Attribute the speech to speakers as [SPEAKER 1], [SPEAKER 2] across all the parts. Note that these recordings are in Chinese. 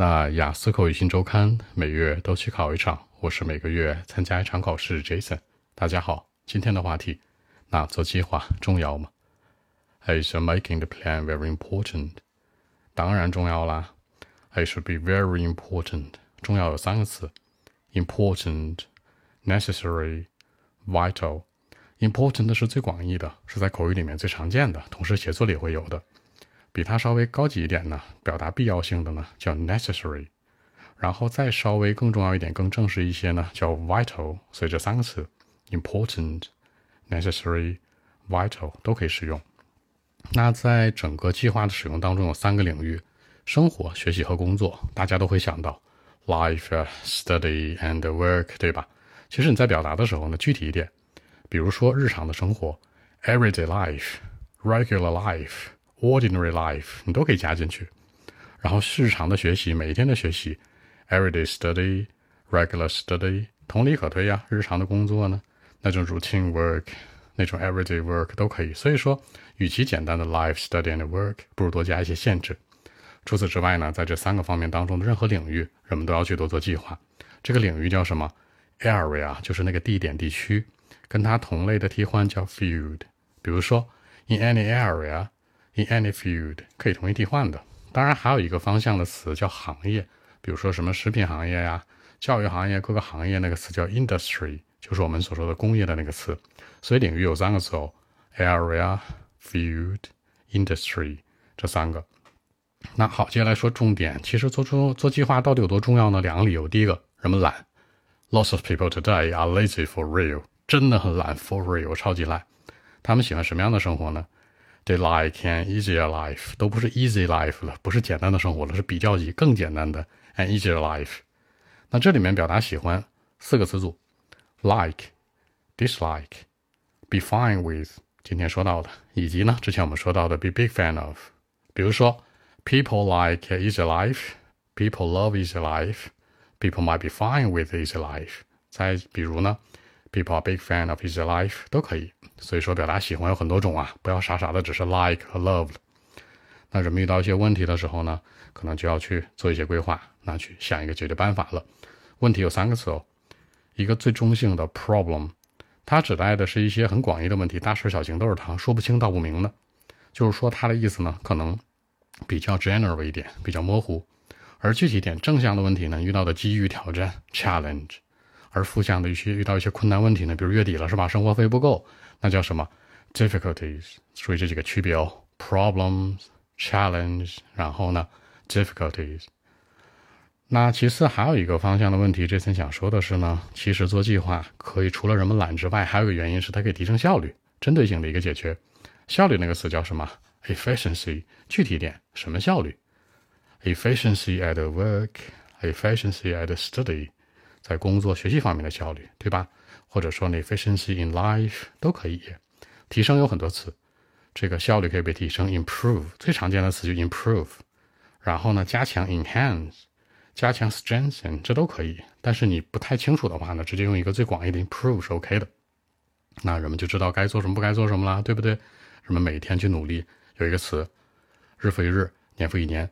[SPEAKER 1] 那雅思口语新周刊每月都去考一场，我是每个月参加一场考试。Jason，大家好，今天的话题，那做计划重要吗？Is making the plan very important？当然重要啦。It should be very important。重要有三个词：important、necessary、vital。important 是最广义的，是在口语里面最常见的，同时写作里会有的。比它稍微高级一点呢，表达必要性的呢叫 necessary，然后再稍微更重要一点、更正式一些呢叫 vital。所以这三个词 important、necessary、vital 都可以使用。那在整个计划的使用当中，有三个领域：生活、学习和工作。大家都会想到 life、study and work，对吧？其实你在表达的时候呢，具体一点，比如说日常的生活 everyday life、regular life。Ordinary life，你都可以加进去。然后日常的学习，每一天的学习，everyday study，regular study，同理可推呀。日常的工作呢，那种 routine work，那种 everyday work 都可以。所以说，与其简单的 life study and work，不如多加一些限制。除此之外呢，在这三个方面当中的任何领域，人们都要去多做计划。这个领域叫什么？area，就是那个地点、地区。跟它同类的替换叫 field。比如说，in any area。In any field 可以同义替换的，当然还有一个方向的词叫行业，比如说什么食品行业呀、教育行业各个行业那个词叫 industry，就是我们所说的工业的那个词。所以领域有三个词哦：area、field、industry 这三个。那好，接下来说重点。其实做出做计划到底有多重要呢？两个理由。第一个，人们懒。Lots of people today are lazy for real，真的很懒，for real，超级懒。他们喜欢什么样的生活呢 ？They like an easier life，都不是 easy life 了，不是简单的生活了，是比较级更简单的 an easier life。那这里面表达喜欢四个词组：like、dislike、be fine with，今天说到的，以及呢之前我们说到的 be big fan of。比如说，people like easy life，people love easy life，people might be fine with easy life。再比如呢 ？People are big fan of his life 都可以，所以说表达喜欢有很多种啊，不要傻傻的只是 like 和 love 了。那人们遇到一些问题的时候呢，可能就要去做一些规划，那去想一个解决办法了。问题有三个词哦，一个最中性的 problem，它指代的是一些很广义的问题，大事小情都是它，说不清道不明的。就是说它的意思呢，可能比较 general 一点，比较模糊。而具体点正向的问题呢，遇到的机遇挑战 challenge。而负向的一些遇到一些困难问题呢，比如月底了是吧？生活费不够，那叫什么？difficulties。注意这几个区别哦：problems、challenge，然后呢，difficulties。那其次还有一个方向的问题，这次想说的是呢，其实做计划可以除了人们懒之外，还有个原因是它可以提升效率，针对性的一个解决。效率那个词叫什么？efficiency。具体点，什么效率？efficiency at work，efficiency at study。在工作学习方面的效率，对吧？或者说 efficiency in life 都可以。提升有很多词，这个效率可以被提升，improve 最常见的词就 improve。然后呢，加强 enhance，加强 strengthen，这都可以。但是你不太清楚的话呢，直接用一个最广义的 improve 是 OK 的。那人们就知道该做什么，不该做什么了，对不对？人们每天去努力，有一个词，日复一日，年复一年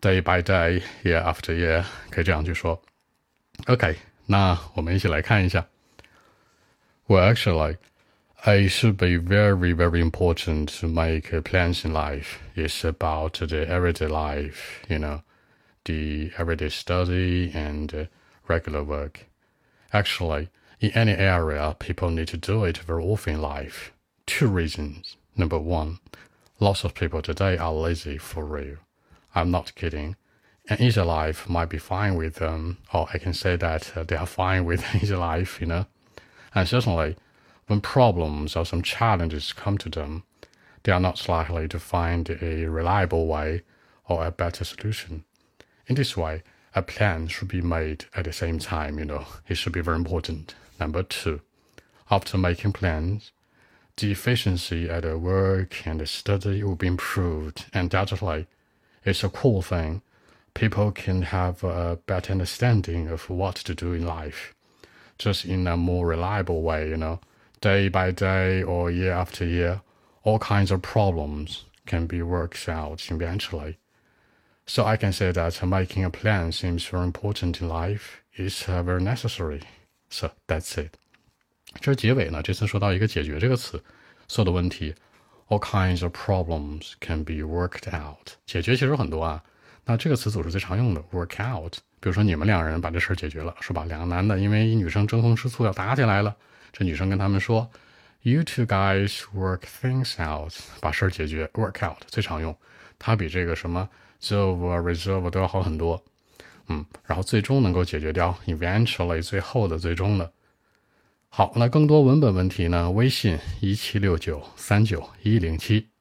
[SPEAKER 1] ，day by day，year after year，可以这样去说。OK，那我们一起来看一下。Well, actually, it should be very, very important to make plans in life. It's about the everyday life, you know, the everyday study and regular work. Actually, in any area, people need to do it very often in life. Two reasons. Number one, lots of people today are lazy for real. I'm not kidding an life might be fine with them, or I can say that uh, they are fine with life, you know. And certainly, when problems or some challenges come to them, they are not likely to find a reliable way or a better solution. In this way, a plan should be made at the same time, you know. It should be very important. Number two, after making plans, the efficiency at the work and the study will be improved. Undoubtedly, it's a cool thing people can have a better understanding of what to do in life, just in a more reliable way, you know, day by day or year after year, all kinds of problems can be worked out eventually. So I can say that making a plan seems very important in life. It's very necessary. So that's it. 这结尾呢，这次说到一个解决这个词，所有的问题，all kinds of problems can be worked out。解决其实很多啊， 那这个词组是最常用的，work out。比如说你们两人把这事儿解决了，是吧？两个男的因为一女生争风吃醋要打起来了，这女生跟他们说，You two guys work things out，把事儿解决，work out 最常用，它比这个什么 solve、resolve 都要好很多。嗯，然后最终能够解决掉，eventually 最后的最终的。好，那更多文本问题呢？微信一七六九三九一零七。